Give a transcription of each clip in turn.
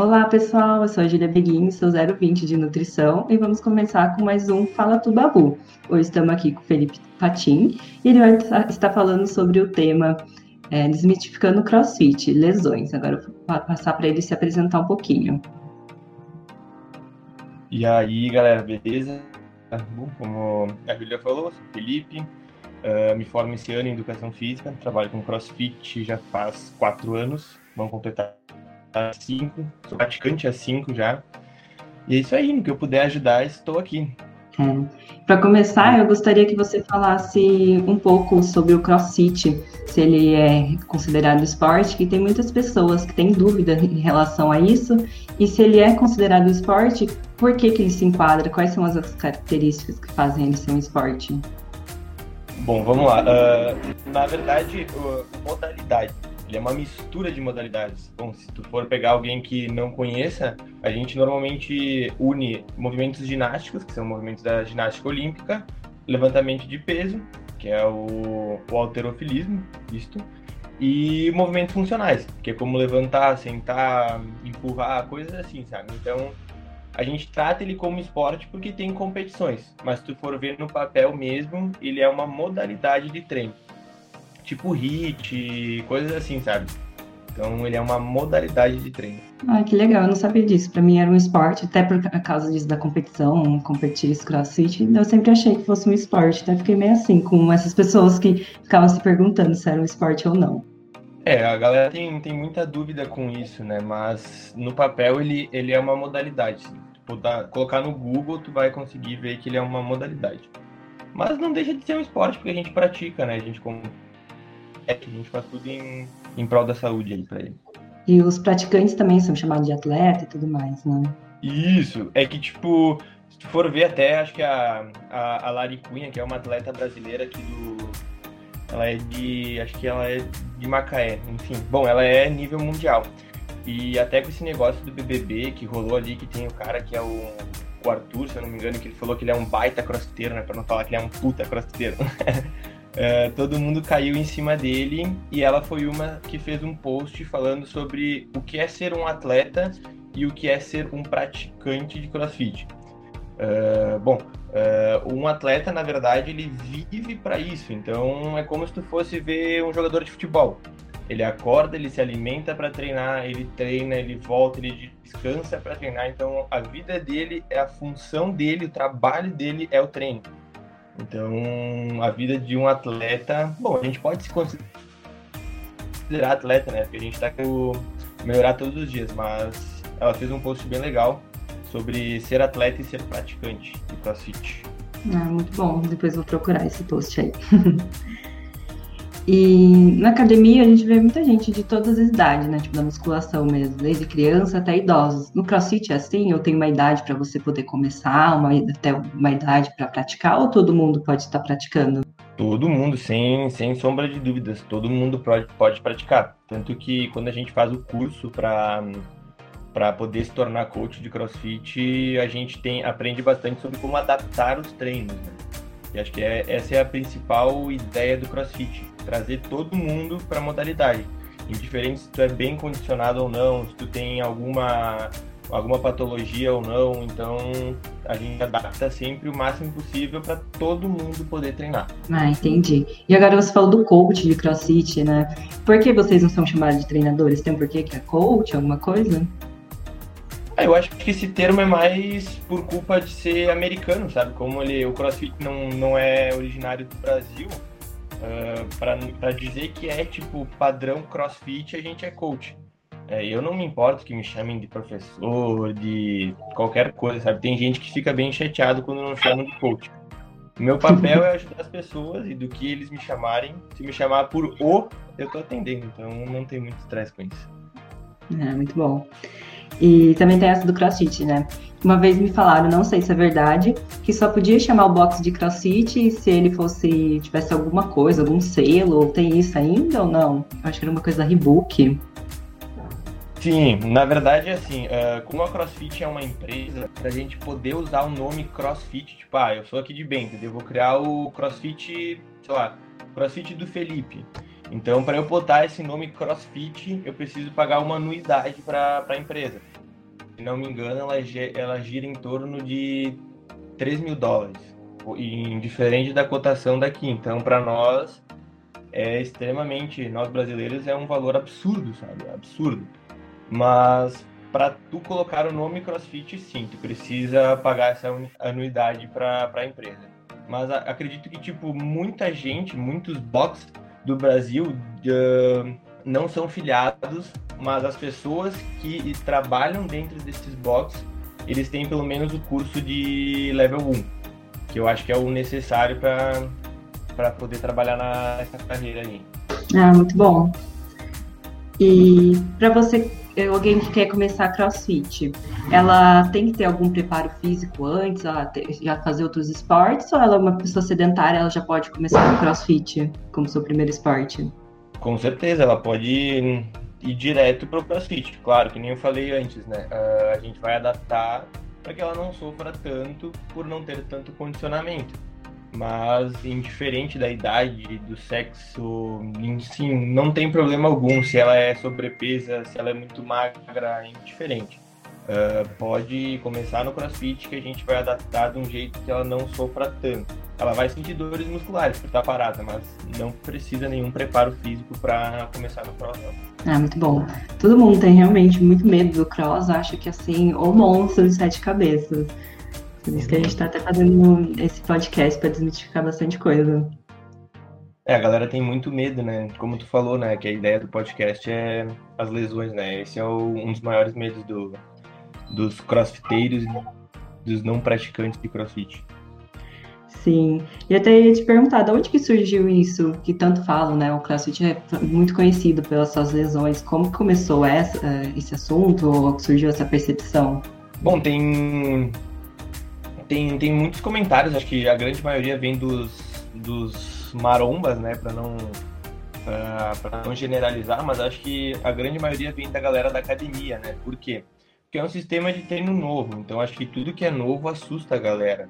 Olá, pessoal. Eu sou a Julia Beguin, sou 020 de nutrição e vamos começar com mais um Fala Tu Babu. Hoje estamos aqui com o Felipe Patim e ele vai estar falando sobre o tema é, Desmitificando CrossFit, lesões. Agora eu vou passar para ele se apresentar um pouquinho. E aí, galera, beleza? Bom, como a Julia falou, sou Felipe, uh, me formo esse ano em Educação Física, trabalho com CrossFit já faz quatro anos, vamos completar cinco, sou praticante há cinco já. E é isso aí, no que eu puder ajudar, estou aqui. É. Para começar, eu gostaria que você falasse um pouco sobre o CrossFit, se ele é considerado esporte, que tem muitas pessoas que têm dúvida em relação a isso, e se ele é considerado esporte, por que, que ele se enquadra, quais são as características que fazem ele ser um esporte? Bom, vamos lá. Uh, na verdade, uh, modalidade ele é uma mistura de modalidades. Bom, se tu for pegar alguém que não conheça, a gente normalmente une movimentos ginásticos, que são movimentos da ginástica olímpica, levantamento de peso, que é o, o alterofilismo, isto, e movimentos funcionais, que é como levantar, sentar, empurrar, coisas assim, sabe? Então, a gente trata ele como esporte porque tem competições, mas se tu for ver no papel mesmo, ele é uma modalidade de treino tipo HIT, coisas assim, sabe? Então ele é uma modalidade de treino. Ah, que legal, eu não sabia disso. Para mim era um esporte, até por causa disso da competição, competir esse crossfit, eu sempre achei que fosse um esporte, até fiquei meio assim com essas pessoas que ficavam se perguntando se era um esporte ou não. É, a galera tem, tem muita dúvida com isso, né? Mas no papel ele, ele é uma modalidade. Tipo, dá, colocar no Google, tu vai conseguir ver que ele é uma modalidade. Mas não deixa de ser um esporte, porque a gente pratica, né? A gente a gente faz tudo em, em prol da saúde aí pra ele. E os praticantes também são chamados de atleta e tudo mais, né? Isso, é que tipo, se tu for ver até, acho que a, a, a Lari Cunha, que é uma atleta brasileira aqui do. Ela é de. Acho que ela é de Macaé, enfim. Bom, ela é nível mundial. E até com esse negócio do BBB que rolou ali, que tem o cara que é o, o Arthur, se eu não me engano, que ele falou que ele é um baita crossfiteiro, né? Pra não falar que ele é um puta crossfiteiro. Uh, todo mundo caiu em cima dele e ela foi uma que fez um post falando sobre o que é ser um atleta e o que é ser um praticante de crossfit. Uh, bom, uh, um atleta, na verdade, ele vive para isso, então é como se tu fosse ver um jogador de futebol. Ele acorda, ele se alimenta para treinar, ele treina, ele volta, ele descansa para treinar, então a vida dele, é a função dele, o trabalho dele é o treino. Então, a vida de um atleta, bom, a gente pode se considerar atleta, né? Porque a gente tá querendo melhorar todos os dias, mas ela fez um post bem legal sobre ser atleta e ser praticante de CrossFit. Ah, muito bom. Depois vou procurar esse post aí. E na academia a gente vê muita gente de todas as idades, né? Tipo, da musculação mesmo, desde criança até idosos. No crossfit é assim? Eu tenho uma idade para você poder começar, uma, até uma idade para praticar, ou todo mundo pode estar praticando? Todo mundo, sem, sem sombra de dúvidas, todo mundo pode, pode praticar. Tanto que quando a gente faz o curso para para poder se tornar coach de CrossFit, a gente tem aprende bastante sobre como adaptar os treinos. Né? E acho que é, essa é a principal ideia do CrossFit trazer todo mundo para a modalidade. Indiferente se tu é bem condicionado ou não, se tu tem alguma, alguma patologia ou não, então a gente adapta sempre o máximo possível para todo mundo poder treinar. Ah, entendi. E agora você falou do coach de CrossFit, né? Por que vocês não são chamados de treinadores? Tem um porquê que é coach, alguma coisa? Ah, eu acho que esse termo é mais por culpa de ser americano, sabe? Como ele, o CrossFit não, não é originário do Brasil, Uh, ah, para dizer que é tipo padrão crossfit, a gente é coach. É, eu não me importo que me chamem de professor, de qualquer coisa, sabe? Tem gente que fica bem chateado quando não chamam de coach. O meu papel é ajudar as pessoas e do que eles me chamarem, se me chamar por o, eu tô atendendo, então não tem muito estresse com isso. É, muito bom. E também tem essa do crossfit, né? Uma vez me falaram, não sei se é verdade, que só podia chamar o box de crossfit se ele fosse, tivesse alguma coisa, algum selo, tem isso ainda ou não? Acho que era uma coisa da Rebook. Sim, na verdade, assim, uh, como a CrossFit é uma empresa, pra gente poder usar o nome CrossFit, tipo, ah, eu sou aqui de Bento, eu vou criar o CrossFit, sei lá, CrossFit do Felipe. Então, para eu botar esse nome CrossFit, eu preciso pagar uma anuidade para a empresa. Não me engano, ela, ela gira em torno de 3 mil dólares, diferente da cotação daqui. Então, para nós, é extremamente, nós brasileiros, é um valor absurdo, sabe? Absurdo. Mas para tu colocar o nome CrossFit, sim, tu precisa pagar essa anuidade para a empresa. Mas acredito que, tipo, muita gente, muitos box do Brasil uh, não são filiados, mas as pessoas que trabalham dentro desses box, eles têm pelo menos o curso de level 1, que eu acho que é o necessário para poder trabalhar nessa carreira aí. Ah, muito bom. E para você alguém que quer começar crossfit, ela tem que ter algum preparo físico antes, ela ter, já fazer outros esportes, ou ela é uma pessoa sedentária, ela já pode começar no crossfit como seu primeiro esporte? Com certeza, ela pode ir direto para o crossfit. Claro, que nem eu falei antes, né? Uh, a gente vai adaptar para que ela não sofra tanto por não ter tanto condicionamento mas indiferente da idade, do sexo, sim, não tem problema algum se ela é sobrepesa, se ela é muito magra, é indiferente. Uh, pode começar no crossfit que a gente vai adaptar de um jeito que ela não sofra tanto. Ela vai sentir dores musculares por estar parada, mas não precisa nenhum preparo físico para começar no cross. Ah, muito bom. Todo mundo tem realmente muito medo do cross, acha que assim, o monstro de sete cabeças. Por isso que a gente está até fazendo esse podcast para desmitificar bastante coisa. É, a galera tem muito medo, né? Como tu falou, né? Que a ideia do podcast é as lesões, né? Esse é o, um dos maiores medos do, dos crossfiteiros e dos não praticantes de crossfit. Sim, e até ia te perguntar, de onde que surgiu isso que tanto falam, né? O CrossFit é muito conhecido pelas suas lesões. Como começou essa, eh, esse assunto ou surgiu essa percepção? Bom, tem tem, tem muitos comentários, acho que a grande maioria vem dos, dos marombas, né, para não para não generalizar, mas acho que a grande maioria vem da galera da academia, né? Por quê? Porque é um sistema de treino novo, então acho que tudo que é novo assusta a galera.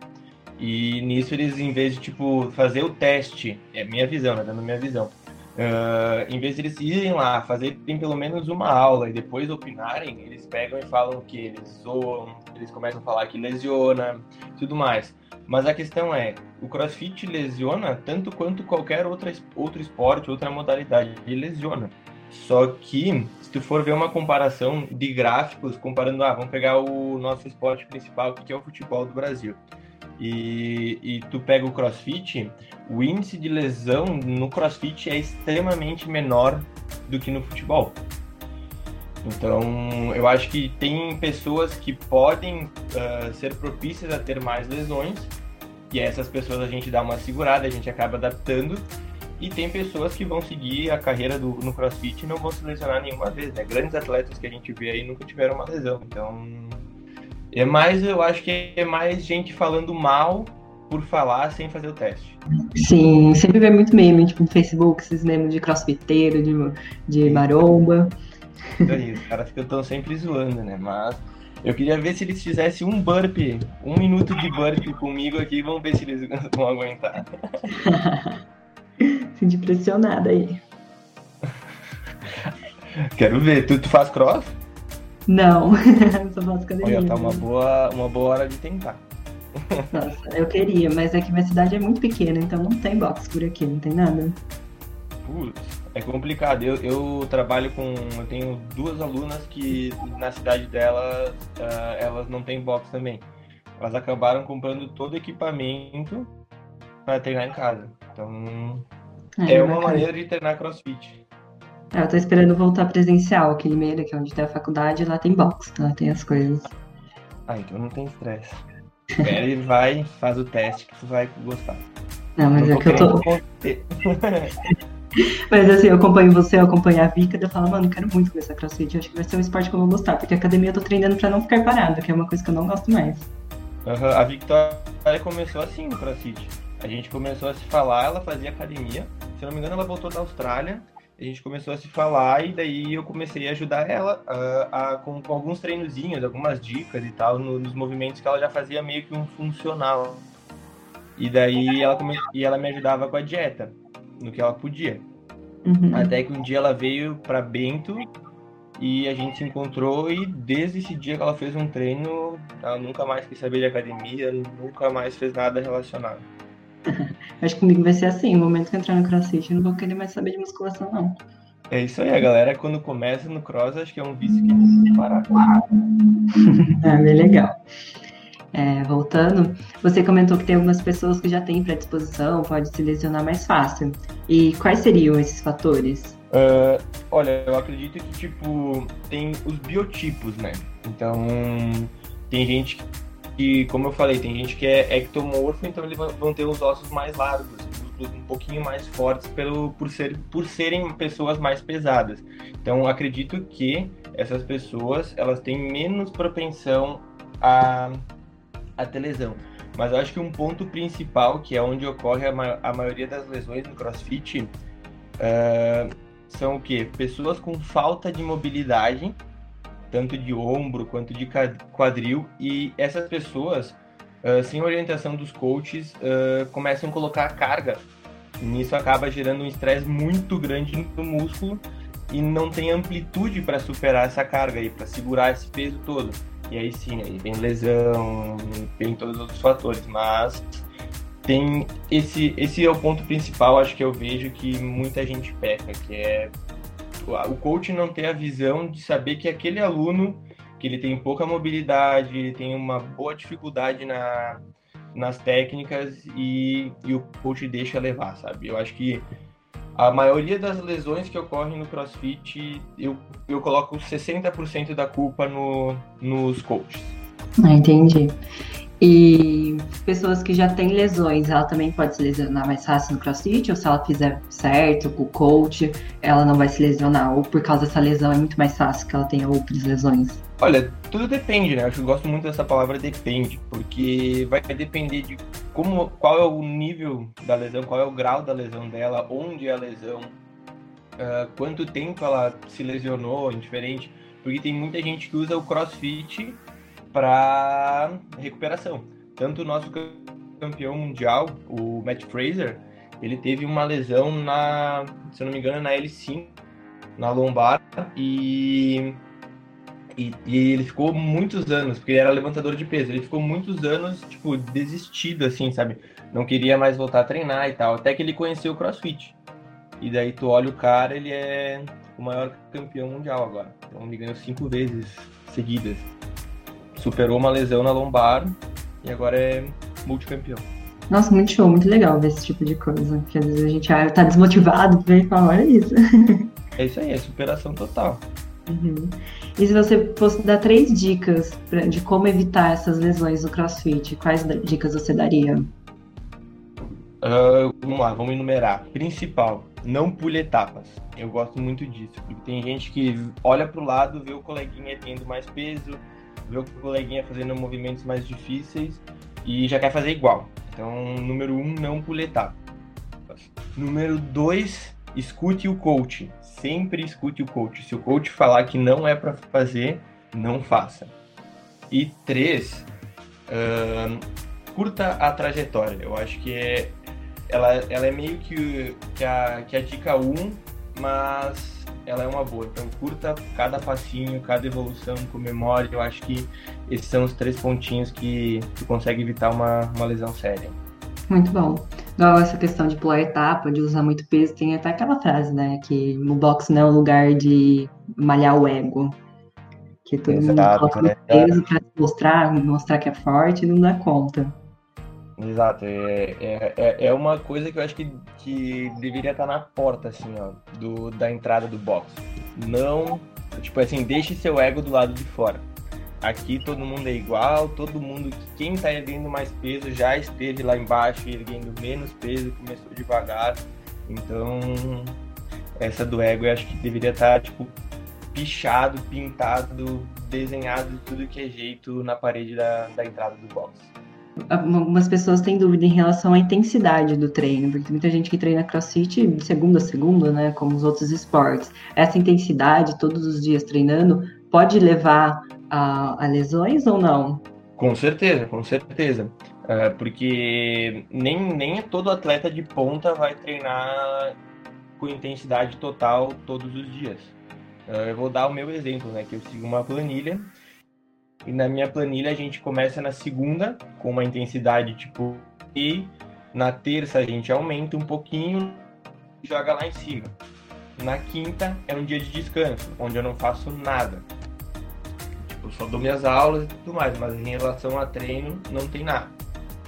E nisso eles, em vez de tipo fazer o teste, é minha visão, né? Dando minha visão. Uh, em vez de eles irem lá, fazerem pelo menos uma aula e depois opinarem, eles pegam e falam que eles zoam, eles começam a falar que lesiona, tudo mais. Mas a questão é, o crossfit lesiona tanto quanto qualquer outra, outro esporte, outra modalidade, ele lesiona. Só que, se tu for ver uma comparação de gráficos, comparando, ah, vamos pegar o nosso esporte principal, que é o futebol do Brasil e, e tu pega o crossfit, o índice de lesão no crossfit é extremamente menor do que no futebol. Então, eu acho que tem pessoas que podem uh, ser propícias a ter mais lesões, e essas pessoas a gente dá uma segurada, a gente acaba adaptando, e tem pessoas que vão seguir a carreira do, no crossfit e não vão se lesionar nenhuma vez, né? Grandes atletas que a gente vê aí nunca tiveram uma lesão, então é mais, eu acho que é mais gente falando mal por falar sem fazer o teste. Sim, sempre vê muito meme, tipo, no Facebook, esses memes de crossfiteiro, de, de maromba. Isso aí, os caras ficam sempre zoando, né? Mas eu queria ver se eles fizessem um burp, um minuto de burp comigo aqui, vamos ver se eles vão aguentar. Sinto impressionada aí. Quero ver, tu, tu faz cross? Não, só faço academia. Olha, tá uma boa, uma boa hora de tentar. Nossa, eu queria, mas é que minha cidade é muito pequena, então não tem box por aqui, não tem nada. Putz, é complicado. Eu, eu trabalho com. Eu tenho duas alunas que na cidade delas uh, elas não têm box também. Elas acabaram comprando todo o equipamento para treinar em casa. Então é, é uma maneira de treinar crossfit. É, eu tô esperando voltar presencial aqui em Meira, que é onde tem a faculdade, lá tem box, lá tem as coisas. Ah, então não tem estresse. Espera e vai, faz o teste que tu vai gostar. Não, mas é que eu tô. mas assim, eu acompanho você, eu acompanho a Vika, eu falo, mano, quero muito começar crossfit, acho que vai ser um esporte que eu vou gostar, porque a academia eu tô treinando pra não ficar parado, que é uma coisa que eu não gosto mais. Uhum, a Victoria começou assim no crossfit. A gente começou a se falar, ela fazia academia. Se não me engano, ela voltou da Austrália a gente começou a se falar e daí eu comecei a ajudar ela a, a com, com, alguns treinozinhos, algumas dicas e tal, no, nos movimentos que ela já fazia meio que um funcional. E daí ela, come, e ela me ajudava com a dieta, no que ela podia. Uhum. Até que um dia ela veio para Bento e a gente se encontrou e desde esse dia que ela fez um treino, ela nunca mais quis saber de academia, nunca mais fez nada relacionado. Acho que comigo vai ser assim, no momento que entrar no crossfit, eu não vou querer mais saber de musculação, não. É isso aí, a galera quando começa no cross, acho que é um vício que que parar. é bem legal. É, voltando, você comentou que tem algumas pessoas que já têm predisposição, pode se lesionar mais fácil. E quais seriam esses fatores? Uh, olha, eu acredito que, tipo, tem os biotipos, né? Então, tem gente que, como eu falei, tem gente que é ectomorfo, então eles vão ter os ossos mais largos, um pouquinho mais fortes pelo, por, ser, por serem pessoas mais pesadas. Então, acredito que essas pessoas, elas têm menos propensão a, a ter lesão. Mas acho que um ponto principal, que é onde ocorre a, ma a maioria das lesões no CrossFit, uh, são o quê? Pessoas com falta de mobilidade, tanto de ombro quanto de quadril, e essas pessoas, uh, sem orientação dos coaches, uh, começam a colocar carga. E isso acaba gerando um estresse muito grande no músculo e não tem amplitude para superar essa carga aí, para segurar esse peso todo. E aí sim, aí vem lesão, vem todos os outros fatores, mas tem esse esse é o ponto principal acho que eu vejo que muita gente peca que é o coach não ter a visão de saber que aquele aluno que ele tem pouca mobilidade ele tem uma boa dificuldade na nas técnicas e, e o coach deixa levar sabe? Eu acho que a maioria das lesões que ocorrem no CrossFit eu, eu coloco 60% da culpa no, nos coaches. Ah, entendi e pessoas que já têm lesões, ela também pode se lesionar mais fácil no crossfit, ou se ela fizer certo com o coach, ela não vai se lesionar, ou por causa dessa lesão é muito mais fácil que ela tenha outras lesões? Olha, tudo depende, né? Eu gosto muito dessa palavra depende, porque vai depender de como, qual é o nível da lesão, qual é o grau da lesão dela, onde é a lesão, uh, quanto tempo ela se lesionou, indiferente, porque tem muita gente que usa o crossfit para recuperação. Tanto o nosso campeão mundial, o Matt Fraser, ele teve uma lesão na, se não me engano, na L5, na lombar, e, e, e, ele ficou muitos anos, porque ele era levantador de peso, ele ficou muitos anos, tipo, desistido, assim, sabe? Não queria mais voltar a treinar e tal, até que ele conheceu o CrossFit. E daí tu olha o cara, ele é o maior campeão mundial agora. Então ele ganhou cinco vezes seguidas superou uma lesão na lombar e agora é multicampeão. Nossa, muito show, muito legal ver esse tipo de coisa. Que às vezes a gente ah, tá desmotivado, vem e fala, olha isso. É isso aí, é superação total. Uhum. E se você fosse dar três dicas pra, de como evitar essas lesões no CrossFit, quais dicas você daria? Uh, vamos lá, vamos enumerar. Principal, não pule etapas. Eu gosto muito disso, porque tem gente que olha pro lado, vê o coleguinha tendo mais peso, vê o coleguinha fazendo movimentos mais difíceis e já quer fazer igual. Então, número um, não pule etapas. Número dois, escute o coach. Sempre escute o coach. Se o coach falar que não é para fazer, não faça. E três, uh, curta a trajetória. Eu acho que é, ela, ela é meio que, que, a, que a dica 1, um, mas ela é uma boa. Então curta cada passinho, cada evolução, comemore. Eu acho que esses são os três pontinhos que tu consegue evitar uma, uma lesão séria. Muito bom. Igual essa questão de pular etapa, de usar muito peso, tem até aquela frase, né? Que no boxe não é um lugar de malhar o ego. Que todo Exato, mundo coloca né? peso pra mostrar, mostrar que é forte e não dá conta. Exato, é, é, é, é uma coisa que eu acho que, que deveria estar na porta, assim, ó, do, da entrada do box. Não, tipo assim, deixe seu ego do lado de fora. Aqui todo mundo é igual, todo mundo, quem tá erguendo mais peso já esteve lá embaixo, erguendo menos peso, começou devagar. Então, essa do ego eu acho que deveria estar, tipo, pichado, pintado, desenhado de tudo que é jeito na parede da, da entrada do box algumas pessoas têm dúvida em relação à intensidade do treino, porque muita gente que treina crossfit de segunda a segunda, né, como os outros esportes, essa intensidade todos os dias treinando pode levar a, a lesões ou não? Com certeza, com certeza. Uh, porque nem, nem todo atleta de ponta vai treinar com intensidade total todos os dias. Eu vou dar o meu exemplo, né? Que eu sigo uma planilha e na minha planilha a gente começa na segunda com uma intensidade tipo e na terça a gente aumenta um pouquinho e joga lá em cima. Na quinta é um dia de descanso, onde eu não faço nada. Tipo, só dou minhas aulas e tudo mais, mas em relação a treino não tem nada.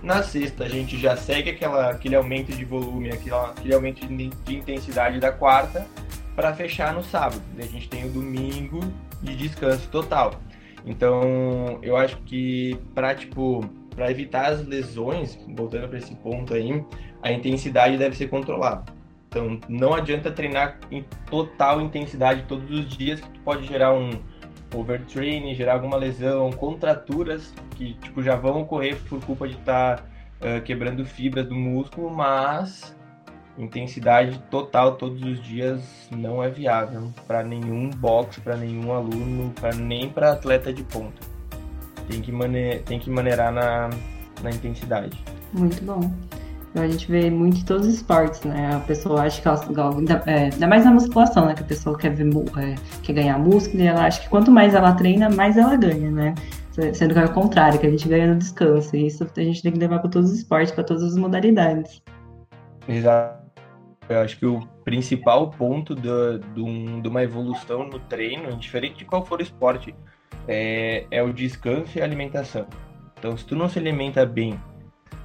Na sexta a gente já segue aquela, aquele aumento de volume, aquele, aquele aumento de, de intensidade da quarta para fechar no sábado. A gente tem o domingo de descanso total. Então, eu acho que para tipo, para evitar as lesões, voltando para esse ponto aí, a intensidade deve ser controlada. Então, não adianta treinar em total intensidade todos os dias, que pode gerar um overtraining, gerar alguma lesão, contraturas que tipo já vão ocorrer por culpa de estar tá, uh, quebrando fibras do músculo, mas intensidade total todos os dias não é viável para nenhum boxe, para nenhum aluno, pra, nem para atleta de ponta. Tem que, mane tem que maneirar na, na intensidade. Muito bom. A gente vê muito em todos os esportes, né? A pessoa acha que ela, ainda, é, ainda mais na musculação, né? Que a pessoa quer, ver, é, quer ganhar músculo e ela acha que quanto mais ela treina, mais ela ganha, né? Sendo que é o contrário, que a gente ganha no descanso. E isso a gente tem que levar para todos os esportes, para todas as modalidades. Exato. Eu acho que o principal ponto de, de, de uma evolução no treino, indiferente de qual for o esporte, é, é o descanso e a alimentação. Então, se tu não se alimenta bem,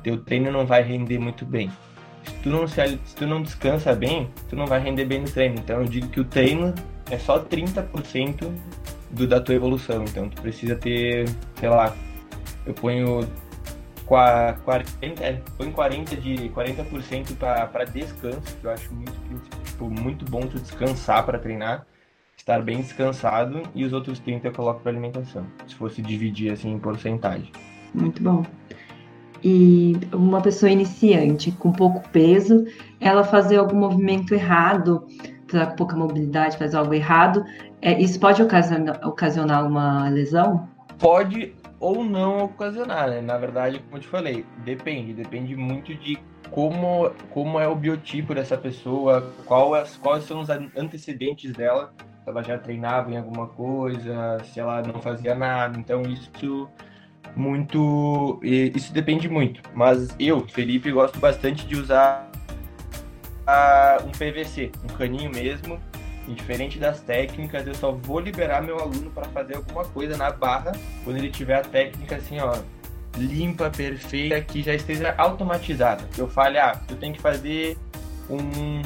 teu treino não vai render muito bem. Se tu não, se, se tu não descansa bem, tu não vai render bem no treino. Então, eu digo que o treino é só 30% do, da tua evolução. Então, tu precisa ter, sei lá, eu ponho 40, é, põe 40 de 40% para descanso, que eu acho muito, tipo, muito bom tu descansar para treinar, estar bem descansado, e os outros 30 eu coloco para alimentação, se fosse dividir assim em porcentagem. Muito bom. E uma pessoa iniciante com pouco peso, ela fazer algum movimento errado, com pouca mobilidade, fazer algo errado, é, isso pode ocasionar, ocasionar uma lesão? Pode ou não ocasionar, né? Na verdade, como eu te falei, depende, depende muito de como, como é o biotipo dessa pessoa, é, quais são os antecedentes dela, se ela já treinava em alguma coisa, se ela não fazia nada. Então isso muito, isso depende muito. Mas eu, Felipe, gosto bastante de usar um PVC, um caninho mesmo, Diferente das técnicas, eu só vou liberar meu aluno para fazer alguma coisa na barra quando ele tiver a técnica assim, ó, limpa, perfeita, que já esteja automatizada. Eu falo, ah, eu tenho que fazer um,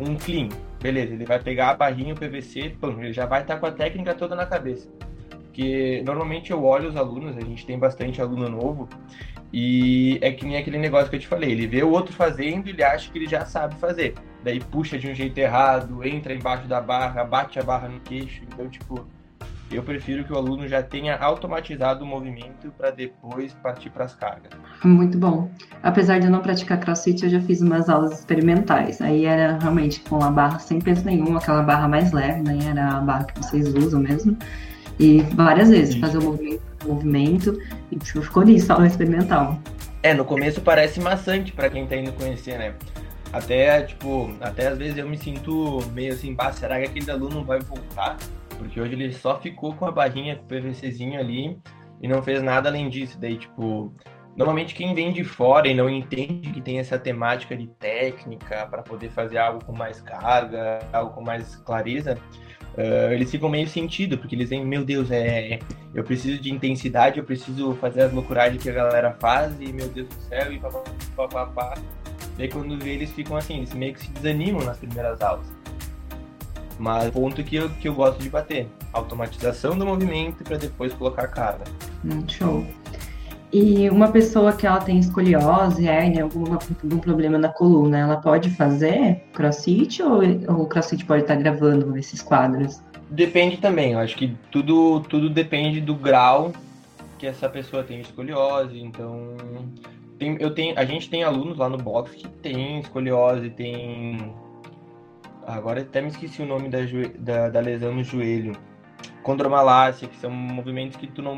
um clean. Beleza, ele vai pegar a barrinha, o PVC, pum, ele já vai estar tá com a técnica toda na cabeça. Porque normalmente eu olho os alunos, a gente tem bastante aluno novo, e é que nem aquele negócio que eu te falei, ele vê o outro fazendo e ele acha que ele já sabe fazer. Daí puxa de um jeito errado, entra embaixo da barra, bate a barra no queixo. Então, tipo, eu prefiro que o aluno já tenha automatizado o movimento para depois partir para as cargas. Muito bom. Apesar de eu não praticar crossfit, eu já fiz umas aulas experimentais. Aí era realmente com a barra sem peso nenhum, aquela barra mais leve, né? Era a barra que vocês usam mesmo. E várias vezes, fazer o movimento, movimento, e tipo, ficou nisso, aula experimental. É, no começo parece maçante para quem tá indo conhecer, né? Até, tipo, até às vezes eu me sinto meio assim, bah, será que aquele aluno vai voltar? Porque hoje ele só ficou com a barrinha, com o PVCzinho ali e não fez nada além disso. Daí, tipo, normalmente quem vem de fora e não entende que tem essa temática de técnica para poder fazer algo com mais carga, algo com mais clareza, uh, eles ficam meio sentido, porque eles veem, meu Deus, é, eu preciso de intensidade, eu preciso fazer as loucuragens que a galera faz, e meu Deus do céu, e papapá. Daí quando vê, eles ficam assim, eles meio que se desanimam nas primeiras aulas. Mas ponto que eu, que eu gosto de bater, automatização do movimento para depois colocar carga. Hum, show. E uma pessoa que ela tem escoliose, hérnia, algum, algum problema na coluna, ela pode fazer crossfit ou, ou o crossfit pode estar gravando esses quadros? Depende também, eu acho que tudo, tudo depende do grau que essa pessoa tem escoliose, então tem, eu tenho, a gente tem alunos lá no box que tem escoliose, tem agora até me esqueci o nome da, da, da lesão no joelho, condromalácia, que são movimentos que tu não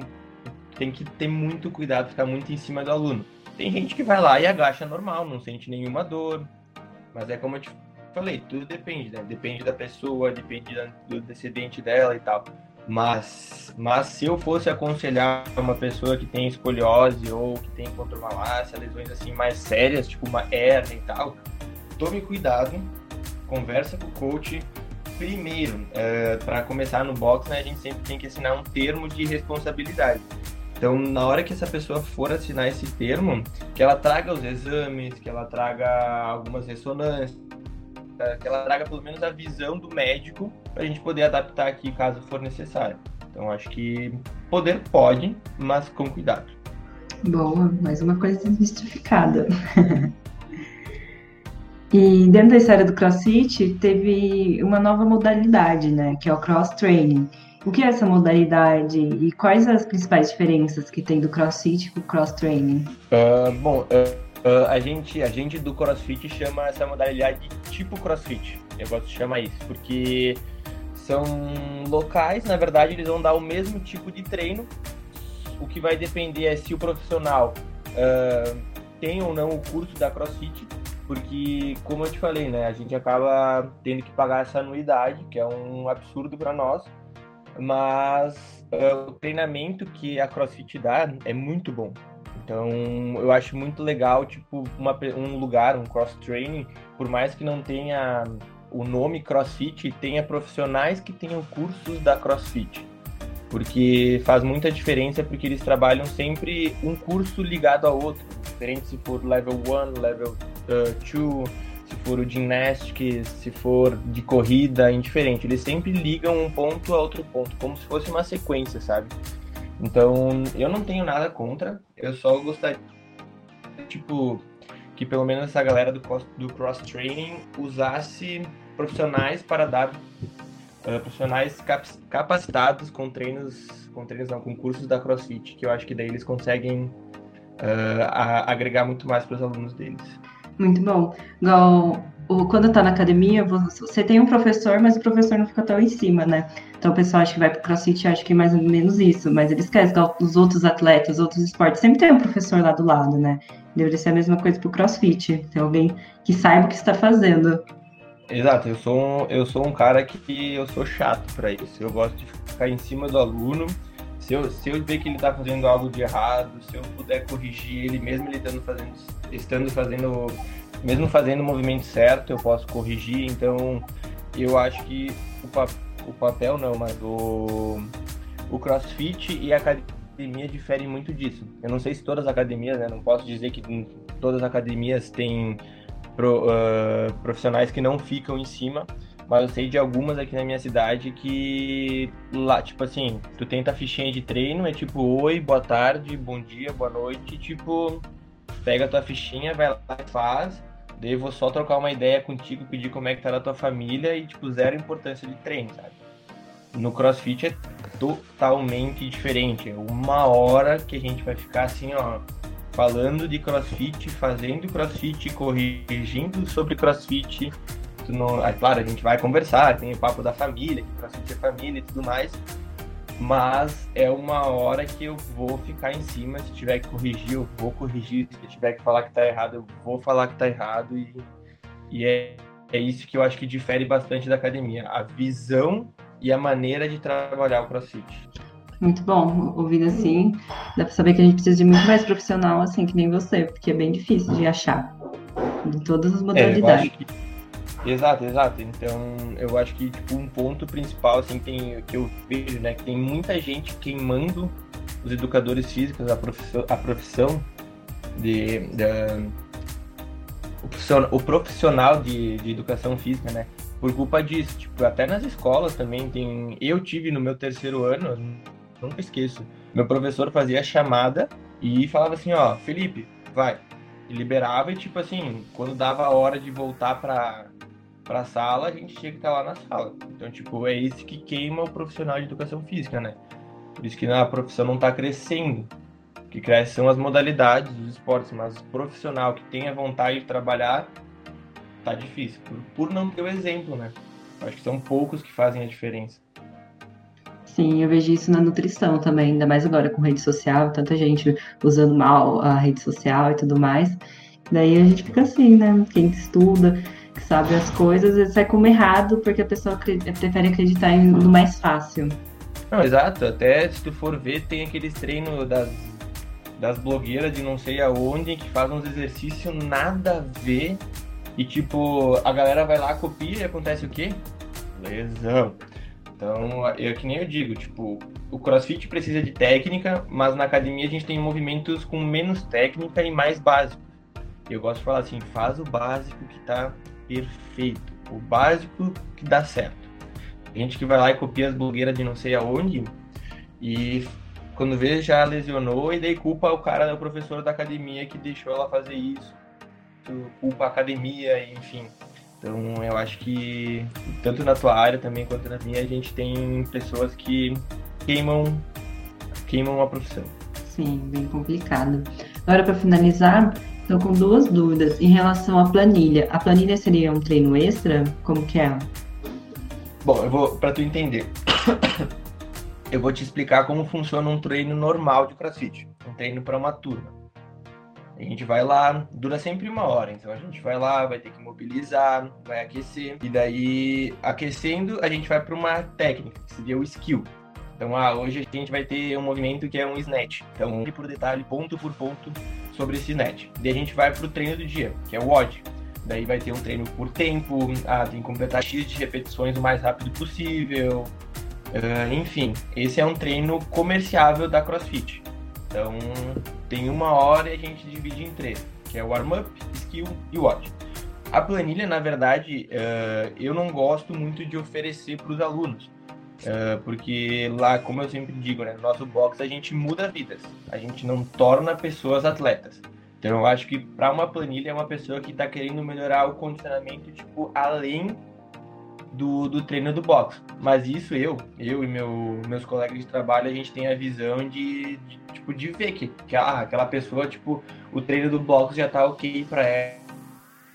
tem que ter muito cuidado, ficar muito em cima do aluno. Tem gente que vai lá e agacha normal, não sente nenhuma dor, mas é como eu te falei, tudo depende, né? Depende da pessoa, depende do descendente dela e tal. Mas, mas se eu fosse aconselhar uma pessoa que tem escoliose ou que tem contromalácia, lesões assim mais sérias, tipo uma hernia e tal, tome cuidado, conversa com o coach. Primeiro, é, para começar no box, né, a gente sempre tem que assinar um termo de responsabilidade. Então, na hora que essa pessoa for assinar esse termo, que ela traga os exames, que ela traga algumas ressonâncias, que ela traga pelo menos a visão do médico para a gente poder adaptar aqui caso for necessário. Então acho que poder pode, mas com cuidado. Boa, mais uma coisa desmistificada. e dentro da história do CrossFit teve uma nova modalidade, né, que é o cross training. O que é essa modalidade e quais as principais diferenças que tem do CrossFit com o cross training? Uh, bom, uh Uh, a, gente, a gente do CrossFit chama essa modalidade de tipo CrossFit. Eu gosto de chamar isso, porque são locais, na verdade, eles vão dar o mesmo tipo de treino. O que vai depender é se o profissional uh, tem ou não o curso da CrossFit, porque, como eu te falei, né, a gente acaba tendo que pagar essa anuidade, que é um absurdo para nós, mas uh, o treinamento que a CrossFit dá é muito bom. Então, eu acho muito legal, tipo, uma, um lugar, um cross-training, por mais que não tenha o nome CrossFit, tenha profissionais que tenham cursos da CrossFit. Porque faz muita diferença, porque eles trabalham sempre um curso ligado ao outro. Diferente se for level 1, level 2, uh, se for o gymnastics, se for de corrida, indiferente. Eles sempre ligam um ponto a outro ponto, como se fosse uma sequência, sabe? Então, eu não tenho nada contra, eu só gostaria, tipo, que pelo menos essa galera do, do cross-training usasse profissionais para dar uh, profissionais cap capacitados com treinos, com treinos não, com cursos da CrossFit, que eu acho que daí eles conseguem uh, a, agregar muito mais para os alunos deles. Muito bom. Igual quando tá na academia, você tem um professor, mas o professor não fica tão em cima, né? Então o pessoal acha que vai pro crossfit acha que é mais ou menos isso, mas eles querem os outros atletas, os outros esportes, sempre tem um professor lá do lado, né? Deveria ser a mesma coisa pro crossfit, ter alguém que saiba o que está fazendo. Exato, eu sou um, eu sou um cara que eu sou chato para isso. Eu gosto de ficar em cima do aluno. Se eu, se eu ver que ele está fazendo algo de errado, se eu puder corrigir ele, mesmo ele estando fazendo, estando fazendo mesmo fazendo o movimento certo, eu posso corrigir. Então, eu acho que o, pa o papel não, mas o, o crossfit e a academia diferem muito disso. Eu não sei se todas as academias, né? Não posso dizer que todas as academias têm pro, uh, profissionais que não ficam em cima, mas eu sei de algumas aqui na minha cidade que lá, tipo assim, tu tenta a fichinha de treino, é tipo, oi, boa tarde, bom dia, boa noite, tipo, pega a tua fichinha, vai lá e faz, Daí vou só trocar uma ideia contigo, pedir como é que tá a tua família e, tipo, zero importância de treino, sabe? No CrossFit é totalmente diferente. É uma hora que a gente vai ficar assim, ó, falando de CrossFit, fazendo CrossFit, corrigindo sobre CrossFit. Não... Ah, claro, a gente vai conversar, tem o papo da família, que CrossFit é família e tudo mais mas é uma hora que eu vou ficar em cima. Se tiver que corrigir, eu vou corrigir. Se tiver que falar que tá errado, eu vou falar que tá errado. E, e é, é isso que eu acho que difere bastante da academia: a visão e a maneira de trabalhar o crossfit. Muito bom, ouvindo assim, dá pra saber que a gente precisa de muito mais profissional, assim, que nem você, porque é bem difícil de achar, de todas as modalidades. É, Exato, exato. Então, eu acho que tipo, um ponto principal assim tem que eu vejo, né, que tem muita gente queimando os educadores físicos, a profissão, a profissão de, de o profissional de, de educação física, né? Por culpa disso, tipo, até nas escolas também tem. Eu tive no meu terceiro ano, nunca esqueço. Meu professor fazia chamada e falava assim, ó, Felipe, vai. E liberava e tipo assim, quando dava a hora de voltar para para a sala, a gente tinha que estar lá na sala. Então, tipo, é isso que queima o profissional de educação física, né? Por isso que a profissão não está crescendo. O que cresce são as modalidades dos esportes, mas o profissional que tem a vontade de trabalhar, tá difícil. Por, por não ter o exemplo, né? Acho que são poucos que fazem a diferença. Sim, eu vejo isso na nutrição também, ainda mais agora com rede social, tanta gente usando mal a rede social e tudo mais. Daí a gente fica assim, né? Quem estuda, sabe as coisas, e sai como errado porque a pessoa prefere acreditar no mais fácil. Não, exato. Até se tu for ver, tem aqueles treinos das, das blogueiras de não sei aonde que fazem uns exercícios nada a ver. E tipo, a galera vai lá, copia e acontece o quê? Lesão. Então, é que nem eu digo, tipo, o crossfit precisa de técnica, mas na academia a gente tem movimentos com menos técnica e mais básico. Eu gosto de falar assim, faz o básico que tá perfeito, o básico que dá certo. Gente que vai lá e copia as blogueiras de não sei aonde e quando vê já lesionou e daí culpa o cara, o professor da academia que deixou ela fazer isso, culpa a academia, enfim. Então eu acho que tanto na tua área também quanto na minha a gente tem pessoas que queimam queimam a profissão. Sim, bem complicado. Agora para finalizar, Estou com duas dúvidas em relação à planilha. A planilha seria um treino extra? Como que é? Bom, eu vou para tu entender. eu vou te explicar como funciona um treino normal de CrossFit, um treino para uma turma. A gente vai lá, dura sempre uma hora, então a gente vai lá, vai ter que mobilizar, vai aquecer, e daí aquecendo a gente vai para uma técnica, que seria o skill. Então, ah, hoje a gente vai ter um movimento que é um snatch. Então, por detalhe, ponto por ponto, sobre esse net. Daí a gente vai para o treino do dia, que é o WOD. Daí vai ter um treino por tempo, ah, tem que completar X de repetições o mais rápido possível. Uh, enfim, esse é um treino comerciável da CrossFit. Então, tem uma hora e a gente divide em três, que é o warm-up, skill e WOD. A planilha, na verdade, uh, eu não gosto muito de oferecer para os alunos, Uh, porque lá, como eu sempre digo, né, no nosso box a gente muda vidas, a gente não torna pessoas atletas. Então eu acho que para uma planilha é uma pessoa que está querendo melhorar o condicionamento, tipo, além do, do treino do box. Mas isso eu, eu e meu, meus colegas de trabalho, a gente tem a visão de, de tipo, de ver que, que ah, aquela pessoa, tipo, o treino do box já tá ok para ela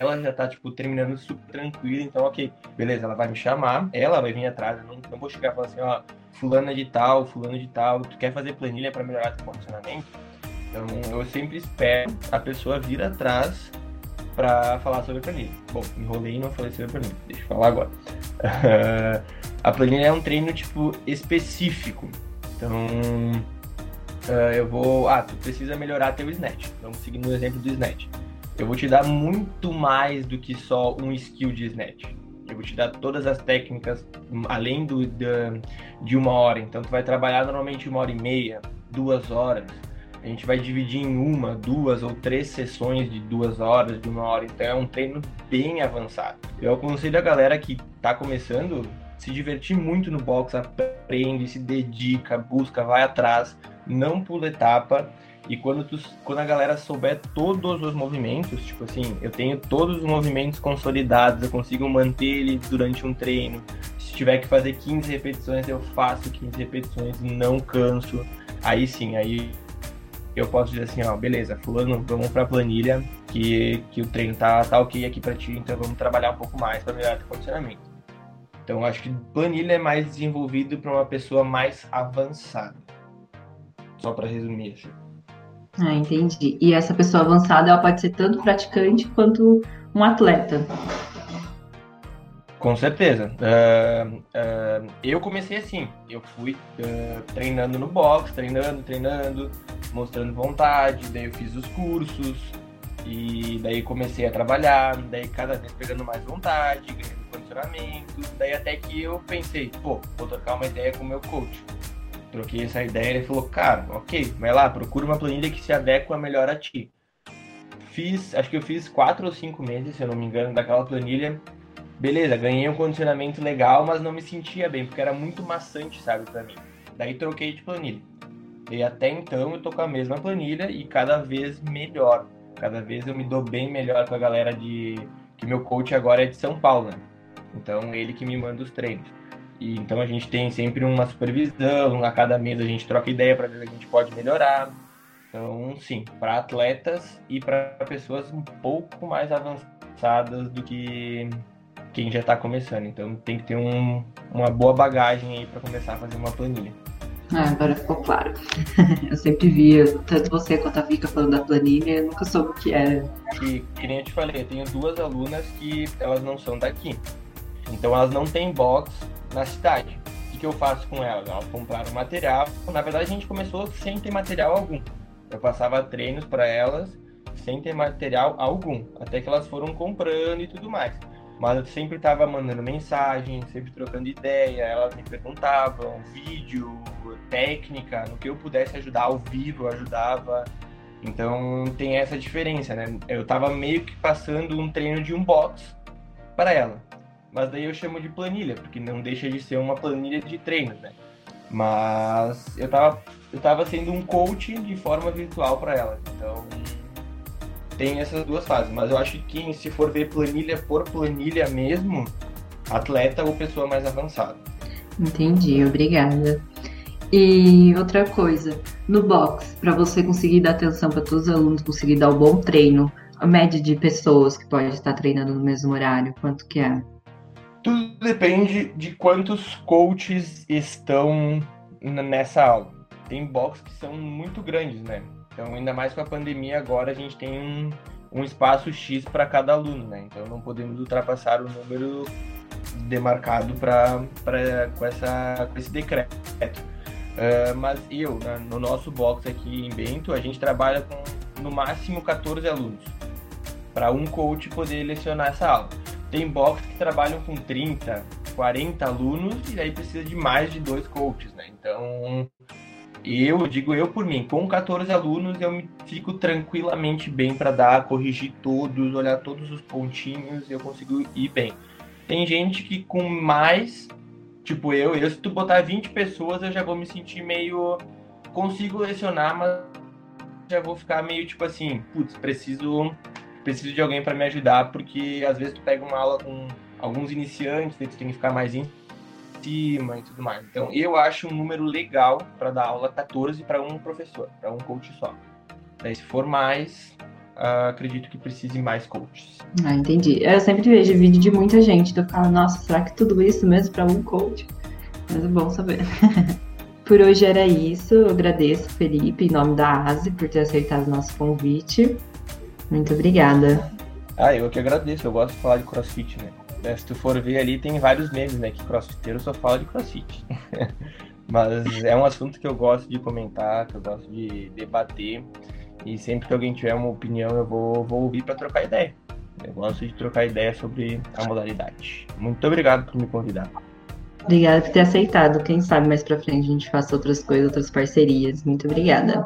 ela já tá, tipo, terminando super tranquila, então, ok, beleza, ela vai me chamar, ela vai vir atrás, eu não, não vou chegar e falar assim, ó, fulano de tal, fulano de tal, tu quer fazer planilha para melhorar teu condicionamento? Então, eu sempre espero a pessoa vir atrás para falar sobre a planilha. Bom, enrolei e não falei sobre a planilha, deixa eu falar agora. a planilha é um treino, tipo, específico, então... Uh, eu vou. Ah, tu precisa melhorar teu snatch. Vamos seguir no exemplo do snatch eu vou te dar muito mais do que só um skill de snatch. Eu vou te dar todas as técnicas além do, de uma hora. Então, tu vai trabalhar normalmente uma hora e meia, duas horas. A gente vai dividir em uma, duas ou três sessões de duas horas, de uma hora. Então, é um treino bem avançado. Eu aconselho a galera que está começando se divertir muito no box, aprende, se dedica, busca, vai atrás, não pula etapa e quando, tu, quando a galera souber todos os movimentos, tipo assim, eu tenho todos os movimentos consolidados, eu consigo manter ele durante um treino. Se tiver que fazer 15 repetições, eu faço 15 repetições e não canso. Aí sim, aí eu posso dizer assim, ó, beleza, fulano, vamos pra planilha, que, que o treino tá, tá ok aqui pra ti, então vamos trabalhar um pouco mais para melhorar o condicionamento. Então acho que planilha é mais desenvolvido para uma pessoa mais avançada. Só para resumir assim. Ah, entendi. E essa pessoa avançada, ela pode ser tanto praticante quanto um atleta. Com certeza. Uh, uh, eu comecei assim. Eu fui uh, treinando no box, treinando, treinando, mostrando vontade. Daí eu fiz os cursos e daí comecei a trabalhar. Daí cada vez pegando mais vontade, ganhando condicionamento. Daí até que eu pensei, pô, vou trocar uma ideia com o meu coach troquei essa ideia, ele falou, cara, ok, vai lá, procura uma planilha que se adequa melhor a ti. Fiz, acho que eu fiz quatro ou cinco meses, se eu não me engano, daquela planilha. Beleza, ganhei um condicionamento legal, mas não me sentia bem, porque era muito maçante, sabe, pra mim. Daí troquei de planilha. E até então eu tô com a mesma planilha e cada vez melhor. Cada vez eu me dou bem melhor com a galera de. que meu coach agora é de São Paulo, né? Então ele que me manda os treinos. E, então a gente tem sempre uma supervisão, a cada mês a gente troca ideia para ver se a gente pode melhorar. Então, sim, para atletas e para pessoas um pouco mais avançadas do que quem já está começando. Então tem que ter um, uma boa bagagem aí para começar a fazer uma planilha. Ah, agora ficou claro. eu sempre via, tanto você quanto a Vika falando da planilha, eu nunca soube o que era. E, que nem eu te falei, eu tenho duas alunas que elas não são daqui. Então elas não têm box na cidade. O que eu faço com elas? Elas compraram material. Na verdade, a gente começou sem ter material algum. Eu passava treinos para elas sem ter material algum, até que elas foram comprando e tudo mais. Mas eu sempre estava mandando mensagem, sempre trocando ideia, elas me perguntavam, vídeo, técnica, no que eu pudesse ajudar ao vivo, ajudava. Então tem essa diferença, né? Eu estava meio que passando um treino de um box para ela. Mas daí eu chamo de planilha, porque não deixa de ser uma planilha de treino, né? Mas eu estava eu tava sendo um coach de forma virtual para ela. Então tem essas duas fases. Mas eu acho que se for ver planilha por planilha mesmo, atleta ou pessoa mais avançada. Entendi, obrigada. E outra coisa, no box, para você conseguir dar atenção para todos os alunos, conseguir dar o um bom treino, a média de pessoas que pode estar treinando no mesmo horário, quanto que é? Tudo depende de quantos coaches estão nessa aula. Tem box que são muito grandes, né? Então, ainda mais com a pandemia, agora a gente tem um, um espaço X para cada aluno, né? Então, não podemos ultrapassar o número demarcado pra, pra, com, essa, com esse decreto. Uh, mas eu, né, no nosso box aqui em Bento, a gente trabalha com no máximo 14 alunos para um coach poder lecionar essa aula. Tem box que trabalham com 30, 40 alunos e aí precisa de mais de dois coaches, né? Então, eu digo eu por mim, com 14 alunos eu me fico tranquilamente bem para dar, corrigir todos, olhar todos os pontinhos, e eu consigo ir bem. Tem gente que com mais, tipo eu, eu se tu botar 20 pessoas, eu já vou me sentir meio consigo lecionar, mas já vou ficar meio tipo assim, putz, preciso preciso de alguém para me ajudar, porque às vezes tu pega uma aula com alguns iniciantes, tu tem que ficar mais em cima e tudo mais. Então, eu acho um número legal para dar aula 14 para um professor, para um coach só. Daí, se for mais, uh, acredito que precise mais coaches. Ah, entendi. Eu sempre vejo vídeo de muita gente do falo, nossa, será que tudo isso mesmo para um coach? Mas é bom saber. por hoje era isso. Eu agradeço, Felipe, em nome da ASE, por ter aceitado o nosso convite. Muito obrigada. Ah, eu que agradeço. Eu gosto de falar de crossfit, né? Né? Se tu for ver ali, tem vários memes, né? Que crossfiteiro só fala de crossfit. Mas é um assunto que eu gosto de comentar, que eu gosto de debater. E sempre que alguém tiver uma opinião, eu vou, vou ouvir para trocar ideia. Eu gosto de trocar ideia sobre a modalidade. Muito obrigado por me convidar. Obrigada por ter aceitado. Quem sabe mais pra frente a gente faça outras coisas, outras parcerias. Muito obrigada.